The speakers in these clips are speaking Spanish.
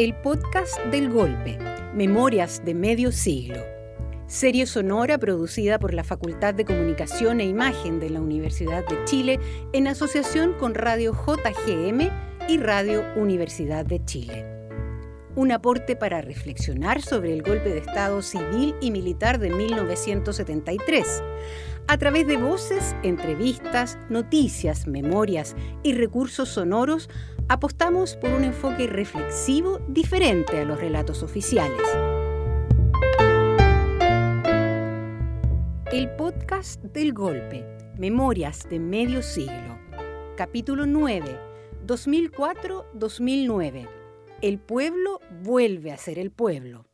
El podcast del golpe, Memorias de Medio Siglo. Serie sonora producida por la Facultad de Comunicación e Imagen de la Universidad de Chile en asociación con Radio JGM y Radio Universidad de Chile. Un aporte para reflexionar sobre el golpe de Estado civil y militar de 1973 a través de voces, entrevistas, noticias, memorias y recursos sonoros apostamos por un enfoque reflexivo diferente a los relatos oficiales. El podcast del golpe, Memorias de Medio Siglo. Capítulo 9, 2004-2009. El pueblo vuelve a ser el pueblo.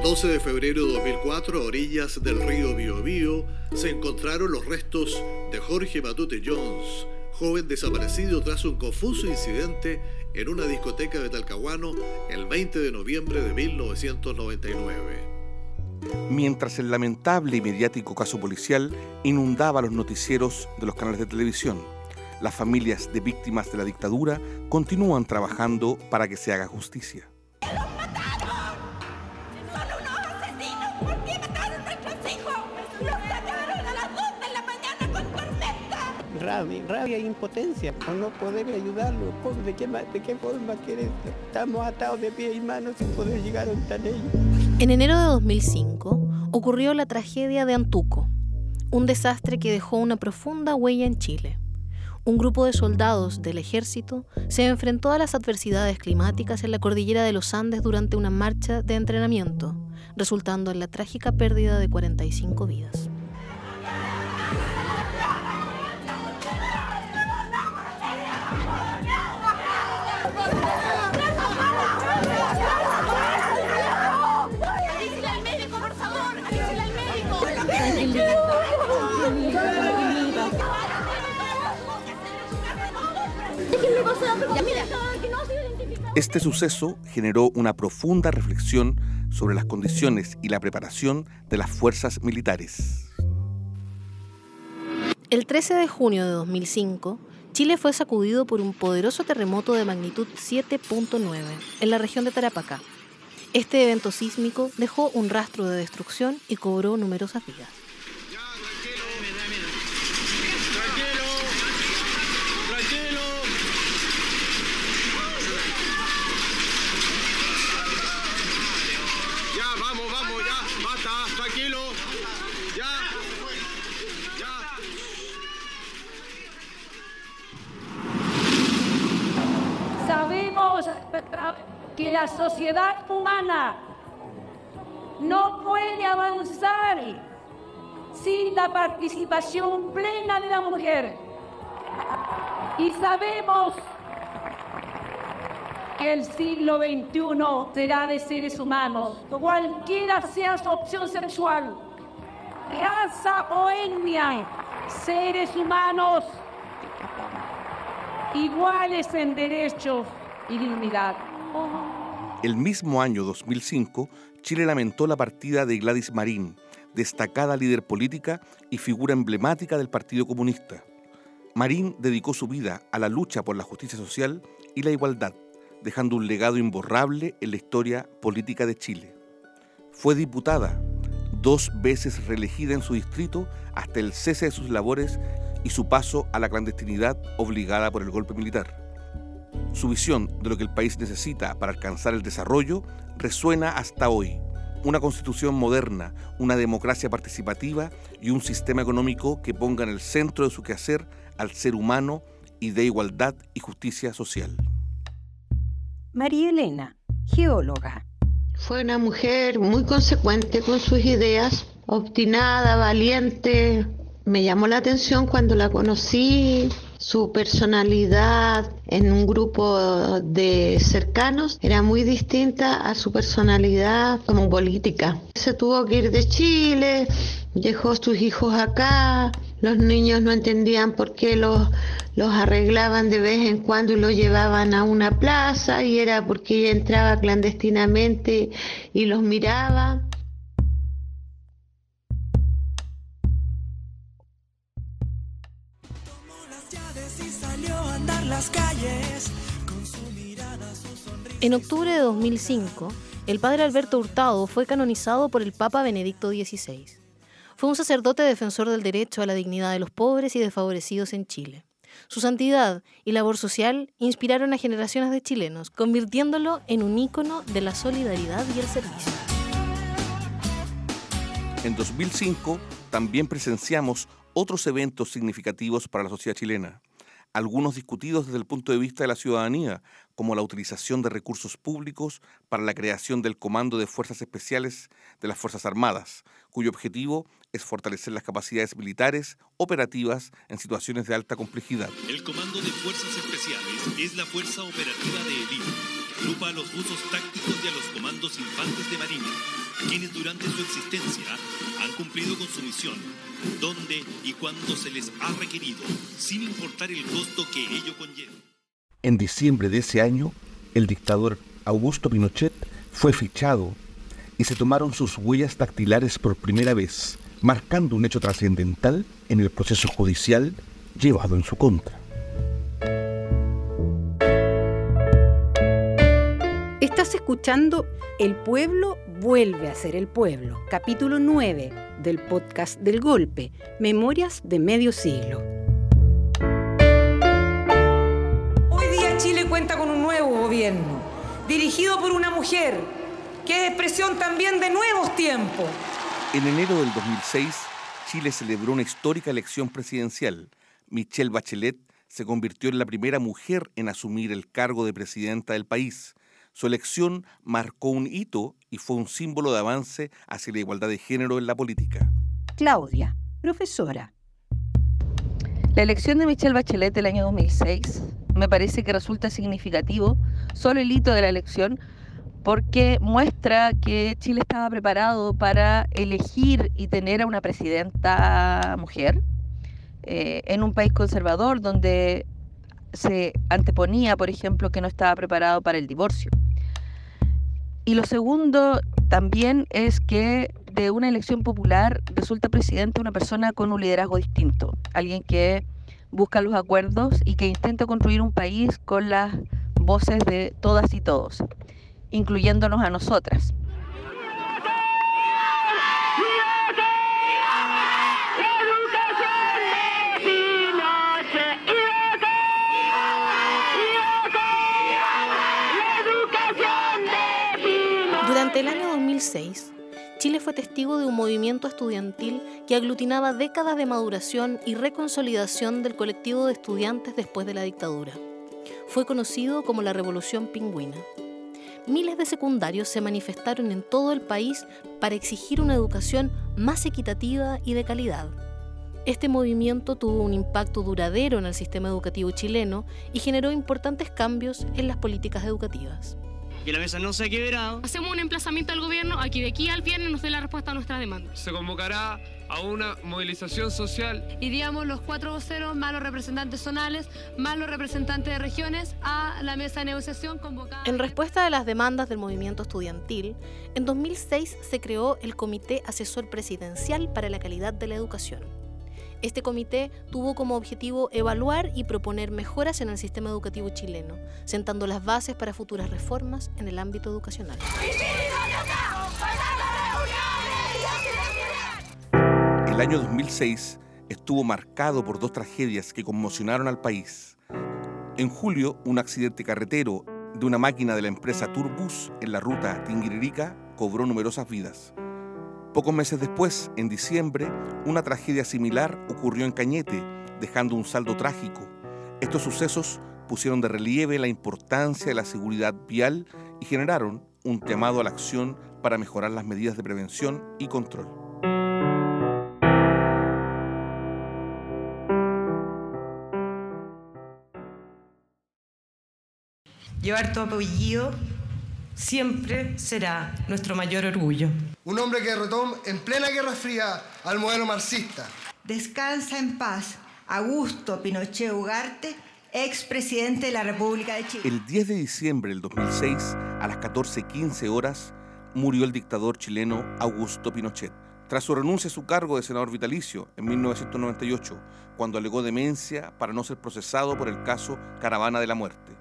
El 12 de febrero de 2004, a orillas del río Biobío, se encontraron los restos de Jorge Matute Jones, joven desaparecido tras un confuso incidente en una discoteca de Talcahuano el 20 de noviembre de 1999. Mientras el lamentable y mediático caso policial inundaba los noticieros de los canales de televisión, las familias de víctimas de la dictadura continúan trabajando para que se haga justicia. Rabia, rabia e impotencia por no poder ayudarlo. ¿De qué, de qué forma quieres? Estamos atados de pies y manos sin poder llegar a un ellos. En enero de 2005 ocurrió la tragedia de Antuco, un desastre que dejó una profunda huella en Chile. Un grupo de soldados del ejército se enfrentó a las adversidades climáticas en la cordillera de los Andes durante una marcha de entrenamiento, resultando en la trágica pérdida de 45 vidas. Este suceso generó una profunda reflexión sobre las condiciones y la preparación de las fuerzas militares. El 13 de junio de 2005, Chile fue sacudido por un poderoso terremoto de magnitud 7.9 en la región de Tarapacá. Este evento sísmico dejó un rastro de destrucción y cobró numerosas vidas. La sociedad humana no puede avanzar sin la participación plena de la mujer. Y sabemos que el siglo XXI será de seres humanos, cualquiera sea su opción sexual, raza o etnia, seres humanos iguales en derechos y dignidad. El mismo año 2005, Chile lamentó la partida de Gladys Marín, destacada líder política y figura emblemática del Partido Comunista. Marín dedicó su vida a la lucha por la justicia social y la igualdad, dejando un legado imborrable en la historia política de Chile. Fue diputada, dos veces reelegida en su distrito hasta el cese de sus labores y su paso a la clandestinidad obligada por el golpe militar. Su visión de lo que el país necesita para alcanzar el desarrollo resuena hasta hoy. Una constitución moderna, una democracia participativa y un sistema económico que ponga en el centro de su quehacer al ser humano y de igualdad y justicia social. María Elena, geóloga. Fue una mujer muy consecuente con sus ideas, obstinada, valiente. Me llamó la atención cuando la conocí su personalidad en un grupo de cercanos era muy distinta a su personalidad como política. Se tuvo que ir de Chile, dejó sus hijos acá, los niños no entendían por qué los, los arreglaban de vez en cuando y los llevaban a una plaza y era porque ella entraba clandestinamente y los miraba. Las calles. En octubre de 2005, el padre Alberto Hurtado fue canonizado por el Papa Benedicto XVI. Fue un sacerdote defensor del derecho a la dignidad de los pobres y desfavorecidos en Chile. Su santidad y labor social inspiraron a generaciones de chilenos, convirtiéndolo en un ícono de la solidaridad y el servicio. En 2005 también presenciamos otros eventos significativos para la sociedad chilena algunos discutidos desde el punto de vista de la ciudadanía, como la utilización de recursos públicos para la creación del Comando de Fuerzas Especiales de las Fuerzas Armadas, cuyo objetivo es fortalecer las capacidades militares operativas en situaciones de alta complejidad. El Comando de Fuerzas Especiales es la fuerza operativa de élite. Grupa a los buzos tácticos y a los comandos infantes de Marina, quienes durante su existencia han cumplido con su misión donde y cuando se les ha requerido, sin importar el costo que ello conlleva. En diciembre de ese año, el dictador Augusto Pinochet fue fichado y se tomaron sus huellas dactilares por primera vez, marcando un hecho trascendental en el proceso judicial llevado en su contra. Escuchando El pueblo vuelve a ser el pueblo, capítulo 9 del podcast del golpe, Memorias de Medio Siglo. Hoy día Chile cuenta con un nuevo gobierno, dirigido por una mujer, que es expresión también de nuevos tiempos. En enero del 2006, Chile celebró una histórica elección presidencial. Michelle Bachelet se convirtió en la primera mujer en asumir el cargo de presidenta del país su elección marcó un hito y fue un símbolo de avance hacia la igualdad de género en la política. Claudia, profesora. La elección de Michelle Bachelet del año 2006 me parece que resulta significativo, solo el hito de la elección, porque muestra que Chile estaba preparado para elegir y tener a una presidenta mujer eh, en un país conservador donde se anteponía, por ejemplo, que no estaba preparado para el divorcio. Y lo segundo también es que de una elección popular resulta presidente una persona con un liderazgo distinto, alguien que busca los acuerdos y que intenta construir un país con las voces de todas y todos, incluyéndonos a nosotras. El año 2006, Chile fue testigo de un movimiento estudiantil que aglutinaba décadas de maduración y reconsolidación del colectivo de estudiantes después de la dictadura. Fue conocido como la Revolución Pingüina. Miles de secundarios se manifestaron en todo el país para exigir una educación más equitativa y de calidad. Este movimiento tuvo un impacto duradero en el sistema educativo chileno y generó importantes cambios en las políticas educativas que la mesa no se ha quebrado. Hacemos un emplazamiento al gobierno a que de aquí al viernes nos dé la respuesta a nuestra demanda. Se convocará a una movilización social. Iríamos los cuatro voceros, más los representantes zonales, más los representantes de regiones, a la mesa de negociación convocada. En respuesta a las demandas del movimiento estudiantil, en 2006 se creó el Comité Asesor Presidencial para la Calidad de la Educación este comité tuvo como objetivo evaluar y proponer mejoras en el sistema educativo chileno, sentando las bases para futuras reformas en el ámbito educacional. El año 2006 estuvo marcado por dos tragedias que conmocionaron al país. En julio, un accidente carretero de una máquina de la empresa Turbus en la ruta Tinguiririca cobró numerosas vidas. Pocos meses después, en diciembre, una tragedia similar ocurrió en Cañete, dejando un saldo trágico. Estos sucesos pusieron de relieve la importancia de la seguridad vial y generaron un llamado a la acción para mejorar las medidas de prevención y control. Llevar tu apellido siempre será nuestro mayor orgullo. Un hombre que derrotó en plena Guerra Fría al modelo marxista. Descansa en paz Augusto Pinochet Ugarte, expresidente de la República de Chile. El 10 de diciembre del 2006, a las 14.15 horas, murió el dictador chileno Augusto Pinochet. Tras su renuncia a su cargo de senador vitalicio en 1998, cuando alegó demencia para no ser procesado por el caso Caravana de la Muerte.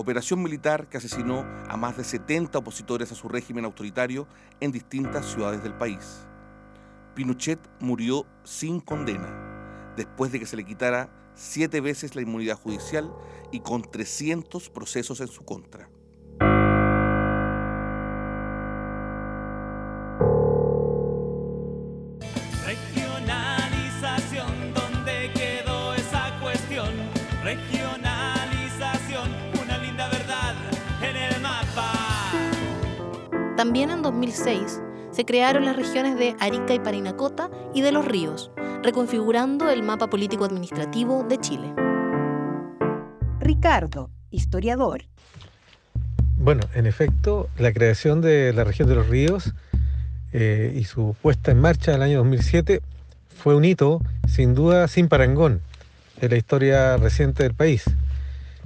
Operación militar que asesinó a más de 70 opositores a su régimen autoritario en distintas ciudades del país. Pinochet murió sin condena, después de que se le quitara siete veces la inmunidad judicial y con 300 procesos en su contra. 2006 se crearon las regiones de Arica y Parinacota y de Los Ríos, reconfigurando el mapa político-administrativo de Chile. Ricardo, historiador. Bueno, en efecto, la creación de la región de los ríos eh, y su puesta en marcha en el año 2007 fue un hito, sin duda, sin parangón en la historia reciente del país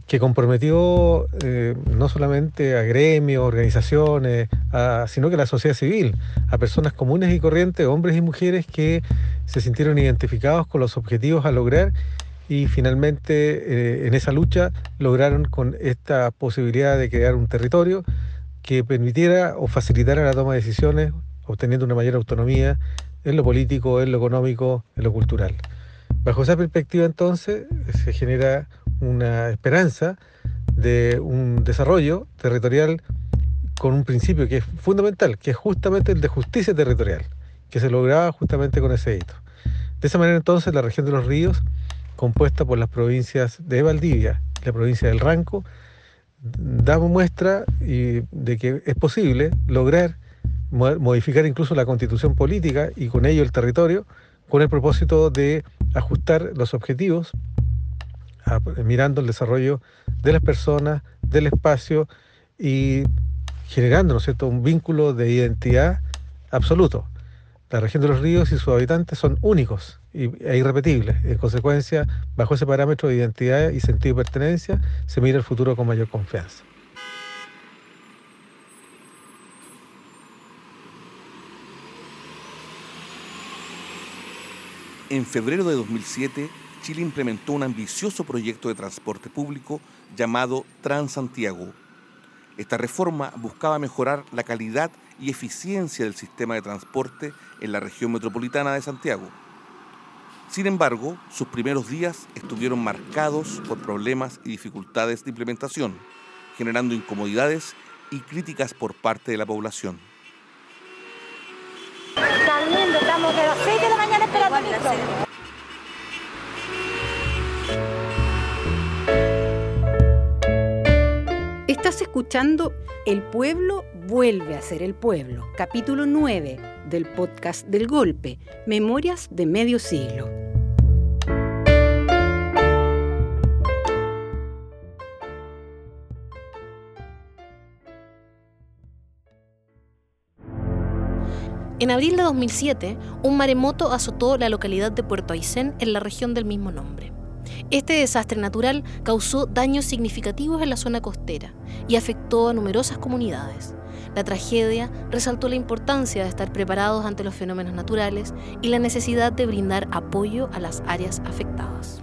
que comprometió eh, no solamente a gremios, organizaciones, sino que a la sociedad civil, a personas comunes y corrientes, hombres y mujeres que se sintieron identificados con los objetivos a lograr y finalmente eh, en esa lucha lograron con esta posibilidad de crear un territorio que permitiera o facilitara la toma de decisiones, obteniendo una mayor autonomía en lo político, en lo económico, en lo cultural. Bajo esa perspectiva entonces se genera una esperanza de un desarrollo territorial con un principio que es fundamental, que es justamente el de justicia territorial, que se lograba justamente con ese hito. De esa manera entonces la región de los ríos, compuesta por las provincias de Valdivia y la provincia del Ranco, da muestra de que es posible lograr modificar incluso la constitución política y con ello el territorio, con el propósito de ajustar los objetivos mirando el desarrollo de las personas, del espacio y generando ¿no cierto? un vínculo de identidad absoluto. La región de los ríos y sus habitantes son únicos e irrepetibles. En consecuencia, bajo ese parámetro de identidad y sentido de pertenencia, se mira el futuro con mayor confianza. En febrero de 2007, Chile implementó un ambicioso proyecto de transporte público llamado Transantiago. Esta reforma buscaba mejorar la calidad y eficiencia del sistema de transporte en la región metropolitana de Santiago. Sin embargo, sus primeros días estuvieron marcados por problemas y dificultades de implementación, generando incomodidades y críticas por parte de la población. estamos de las 6 de la mañana esperando Estás escuchando El pueblo vuelve a ser el pueblo, capítulo 9 del podcast del golpe, Memorias de medio siglo. En abril de 2007, un maremoto azotó la localidad de Puerto Aysén en la región del mismo nombre. Este desastre natural causó daños significativos en la zona costera y afectó a numerosas comunidades. La tragedia resaltó la importancia de estar preparados ante los fenómenos naturales y la necesidad de brindar apoyo a las áreas afectadas.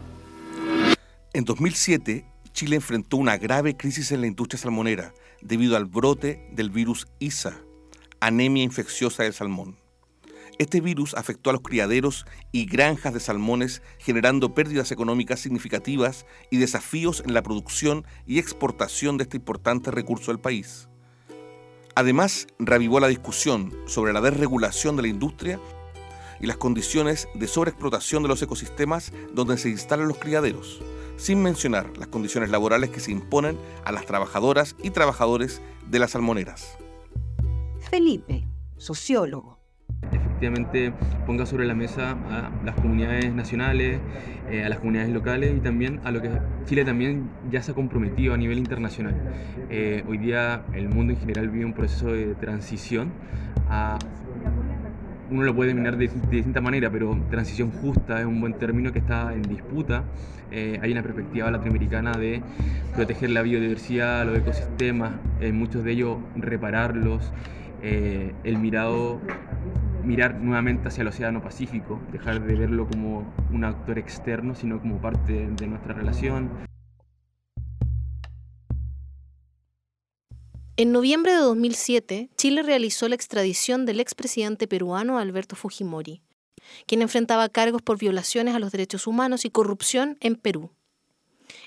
En 2007, Chile enfrentó una grave crisis en la industria salmonera debido al brote del virus ISA, anemia infecciosa del salmón. Este virus afectó a los criaderos y granjas de salmones, generando pérdidas económicas significativas y desafíos en la producción y exportación de este importante recurso del país. Además, reavivó la discusión sobre la desregulación de la industria y las condiciones de sobreexplotación de los ecosistemas donde se instalan los criaderos, sin mencionar las condiciones laborales que se imponen a las trabajadoras y trabajadores de las salmoneras. Felipe, sociólogo efectivamente ponga sobre la mesa a las comunidades nacionales, eh, a las comunidades locales y también a lo que Chile también ya se ha comprometido a nivel internacional. Eh, hoy día el mundo en general vive un proceso de transición a uno lo puede denominar de, distinta manera, pero transición justa es un buen término que está en disputa. Eh, hay una perspectiva latinoamericana de proteger la biodiversidad, los ecosistemas, muchos de ellos repararlos, el mirado mirar nuevamente hacia el Océano Pacífico, dejar de verlo como un actor externo, sino como parte de nuestra relación. En noviembre de 2007, Chile realizó la extradición del expresidente peruano Alberto Fujimori, quien enfrentaba cargos por violaciones a los derechos humanos y corrupción en Perú.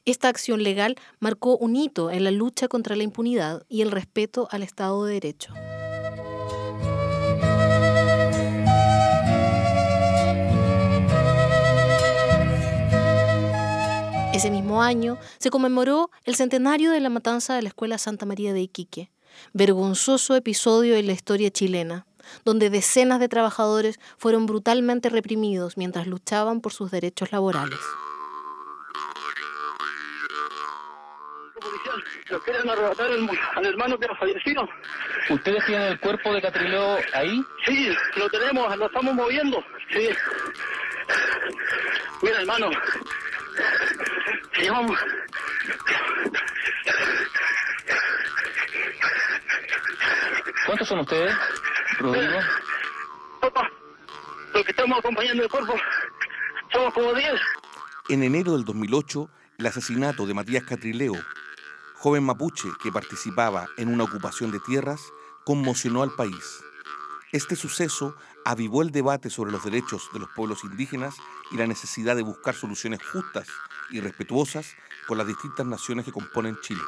Esta acción legal marcó un hito en la lucha contra la impunidad y el respeto al Estado de Derecho. Ese mismo año se conmemoró el centenario de la matanza de la Escuela Santa María de Iquique, vergonzoso episodio en la historia chilena, donde decenas de trabajadores fueron brutalmente reprimidos mientras luchaban por sus derechos laborales. ¿Lo quieren arrebatar al hermano que ha fallecido? ¿Ustedes tienen el cuerpo de Catrileo ahí? Sí, lo tenemos, lo estamos moviendo. Sí. Mira, hermano, ¿Cuántos son ustedes, Rodrigo? Papá, los que estamos acompañando el cuerpo, somos como 10. En enero del 2008, el asesinato de Matías Catrileo, joven mapuche que participaba en una ocupación de tierras, conmocionó al país. Este suceso avivó el debate sobre los derechos de los pueblos indígenas y la necesidad de buscar soluciones justas y respetuosas con las distintas naciones que componen Chile.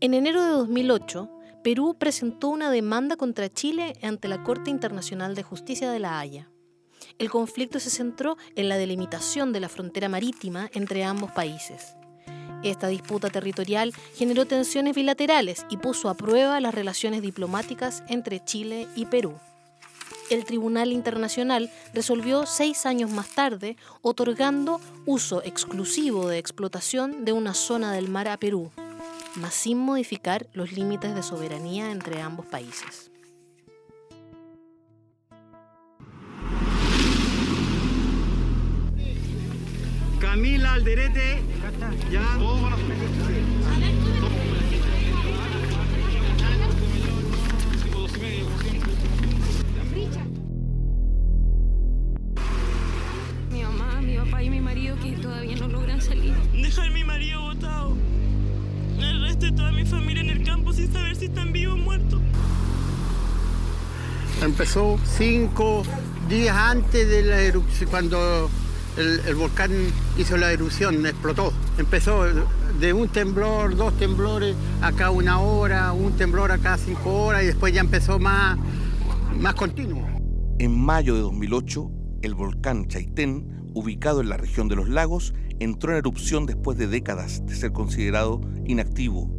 En enero de 2008, Perú presentó una demanda contra Chile ante la Corte Internacional de Justicia de La Haya. El conflicto se centró en la delimitación de la frontera marítima entre ambos países. Esta disputa territorial generó tensiones bilaterales y puso a prueba las relaciones diplomáticas entre Chile y Perú. El Tribunal Internacional resolvió seis años más tarde, otorgando uso exclusivo de explotación de una zona del mar a Perú, mas sin modificar los límites de soberanía entre ambos países. Camila Alderete. Ya. Mi mamá, mi papá y mi marido que todavía no logran salir. Dejar a mi marido botado. Resto de toda mi familia en el campo sin saber si están vivos o muertos. Empezó cinco días antes de la erupción, cuando el, el volcán hizo la erupción, explotó. Empezó de un temblor, dos temblores a cada una hora, un temblor a cada cinco horas y después ya empezó más, más continuo. En mayo de 2008, el volcán Chaitén, ubicado en la región de los lagos, entró en erupción después de décadas de ser considerado inactivo.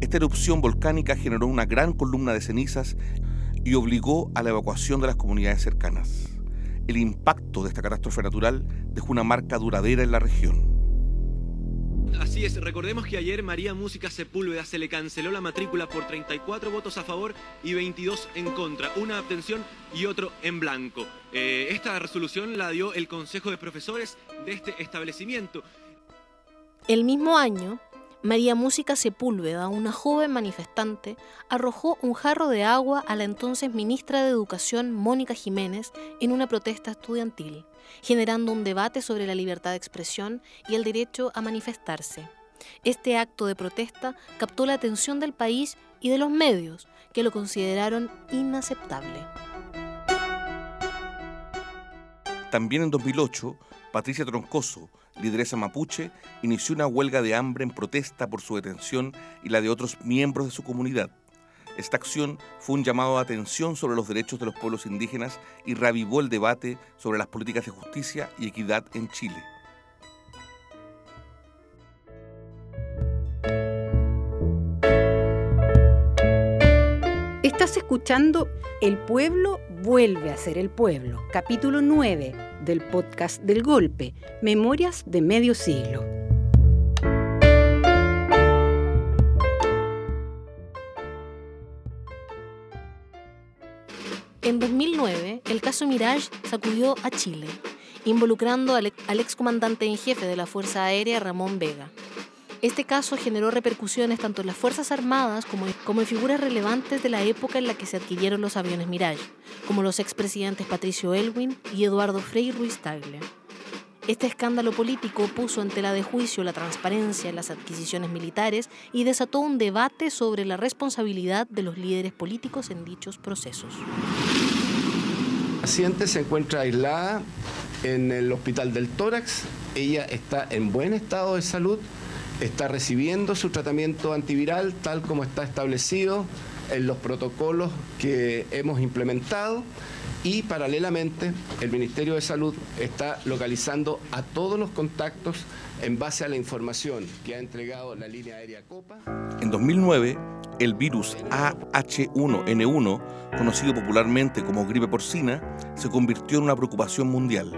Esta erupción volcánica generó una gran columna de cenizas y obligó a la evacuación de las comunidades cercanas. El impacto de esta catástrofe natural dejó una marca duradera en la región. Así es, recordemos que ayer María Música Sepúlveda se le canceló la matrícula por 34 votos a favor y 22 en contra, una abstención y otro en blanco. Eh, esta resolución la dio el Consejo de Profesores de este establecimiento. El mismo año, María Música Sepúlveda, una joven manifestante, arrojó un jarro de agua a la entonces ministra de Educación Mónica Jiménez en una protesta estudiantil, generando un debate sobre la libertad de expresión y el derecho a manifestarse. Este acto de protesta captó la atención del país y de los medios, que lo consideraron inaceptable. También en 2008, Patricia Troncoso, lideresa mapuche, inició una huelga de hambre en protesta por su detención y la de otros miembros de su comunidad. Esta acción fue un llamado de atención sobre los derechos de los pueblos indígenas y reavivó el debate sobre las políticas de justicia y equidad en Chile. Estás escuchando El pueblo vuelve a ser el pueblo, capítulo 9 del podcast del golpe, Memorias de Medio Siglo. En 2009, el caso Mirage sacudió a Chile, involucrando al, excomandante en jefe de la Fuerza Aérea, Ramón Vega. Este caso generó repercusiones tanto en las Fuerzas Armadas como, como en figuras relevantes de la época en la que se adquirieron los aviones Mirage, como los expresidentes Patricio Elwin y Eduardo Frei Ruiz Tagle. Este escándalo político puso en tela de juicio la transparencia en las adquisiciones militares y desató un debate sobre la responsabilidad de los líderes políticos en dichos procesos. Paciente se encuentra aislada en el hospital del tórax. Ella está en buen estado de salud, está recibiendo su tratamiento antiviral tal como está establecido en los protocolos que hemos implementado y paralelamente el Ministerio de Salud está localizando a todos los contactos en base a la información que ha entregado la línea aérea Copa. En 2009, el virus AH1N1, conocido popularmente como gripe porcina, se convirtió en una preocupación mundial.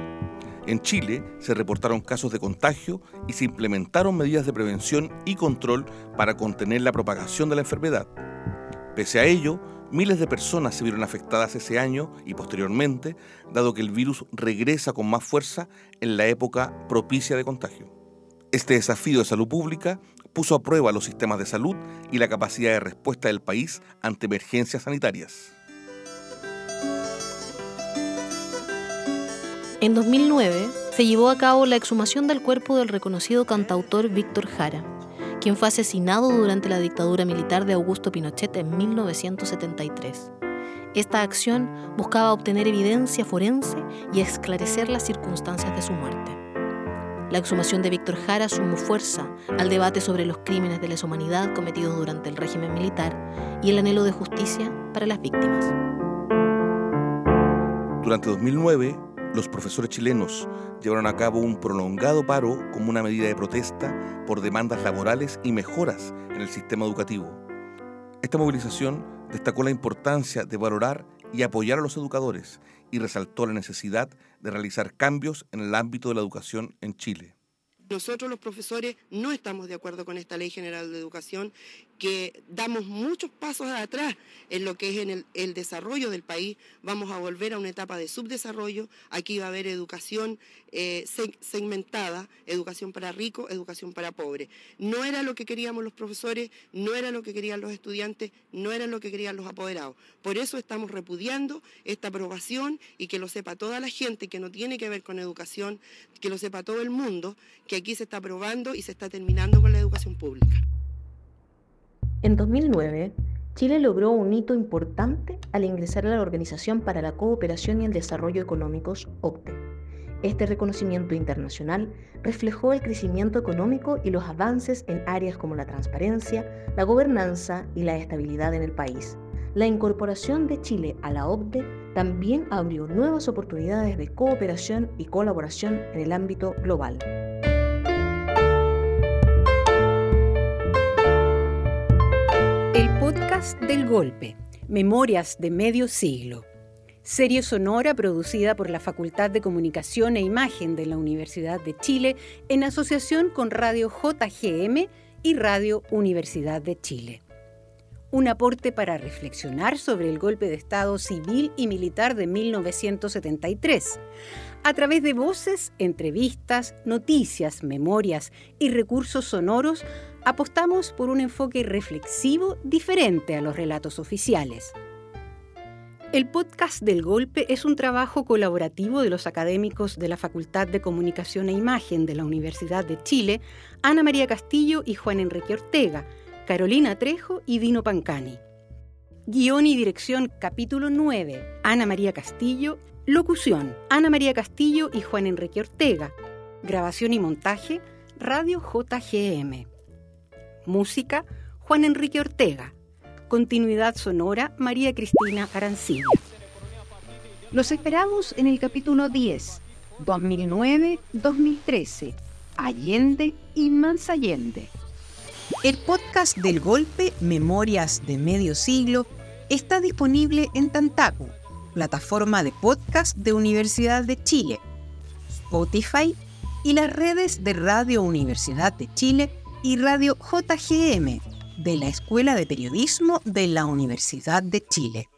En Chile se reportaron casos de contagio y se implementaron medidas de prevención y control para contener la propagación de la enfermedad. Pese a ello, Miles de personas se vieron afectadas ese año y posteriormente, dado que el virus regresa con más fuerza en la época propicia de contagio. Este desafío de salud pública puso a prueba los sistemas de salud y la capacidad de respuesta del país ante emergencias sanitarias. En 2009 se llevó a cabo la exhumación del cuerpo del reconocido cantautor Víctor Jara, quien fue asesinado durante la dictadura militar de Augusto Pinochet en 1973. Esta acción buscaba obtener evidencia forense y esclarecer las circunstancias de su muerte. La exhumación de Víctor Jara sumó fuerza al debate sobre los crímenes de lesa humanidad cometidos durante el régimen militar y el anhelo de justicia para las víctimas. Durante 2009, los profesores chilenos llevaron a cabo un prolongado paro como una medida de protesta por demandas laborales y mejoras en el sistema educativo. Esta movilización destacó la importancia de valorar y apoyar a los educadores y resaltó la necesidad de realizar cambios en el ámbito de la educación en Chile. Nosotros los profesores no estamos de acuerdo con esta ley general de educación que damos muchos pasos atrás en lo que es en el, desarrollo del país. Vamos a volver a una etapa de subdesarrollo. Aquí va a haber educación eh, segmentada, educación para ricos, educación para pobres. No era lo que queríamos los profesores, no era lo que querían los estudiantes, no era lo que querían los apoderados. Por eso estamos repudiando esta aprobación y que lo sepa toda la gente que no tiene que ver con educación, que lo sepa todo el mundo, que aquí se está aprobando y se está terminando con la educación pública. En 2009, Chile logró un hito importante al ingresar a la Organización para la Cooperación y el Desarrollo Económicos, OCDE. Este reconocimiento internacional reflejó el crecimiento económico y los avances en áreas como la transparencia, la gobernanza y la estabilidad en el país. La incorporación de Chile a la OCDE también abrió nuevas oportunidades de cooperación y colaboración en el ámbito global. Del Golpe, Memorias de Medio Siglo. Serie sonora producida por la Facultad de Comunicación e Imagen de la Universidad de Chile en asociación con Radio JGM y Radio Universidad de Chile. Un aporte para reflexionar sobre el golpe de Estado civil y militar de 1973, a través de voces, entrevistas, noticias, memorias y recursos sonoros apostamos por un enfoque reflexivo diferente a los relatos oficiales. El podcast del golpe es un trabajo colaborativo de los académicos de la Facultad de Comunicación e Imagen de la Universidad de Chile, Ana María Castillo y Juan Enrique Ortega, Carolina Trejo y Dino Pancani. Guión y dirección capítulo 9, Ana María Castillo. Locución, Ana María Castillo y Juan Enrique Ortega. Grabación y montaje, Radio JGM. Música, Juan Enrique Ortega. Continuidad sonora, María Cristina Arancilla. Los esperamos en el capítulo 10, 2009-2013, Allende y Más Allende. El podcast del golpe Memorias de Medio Siglo está disponible en Tantaku, plataforma de podcast de Universidad de Chile, Spotify y las redes de Radio Universidad de Chile y Radio JGM de la Escuela de Periodismo de la Universidad de Chile.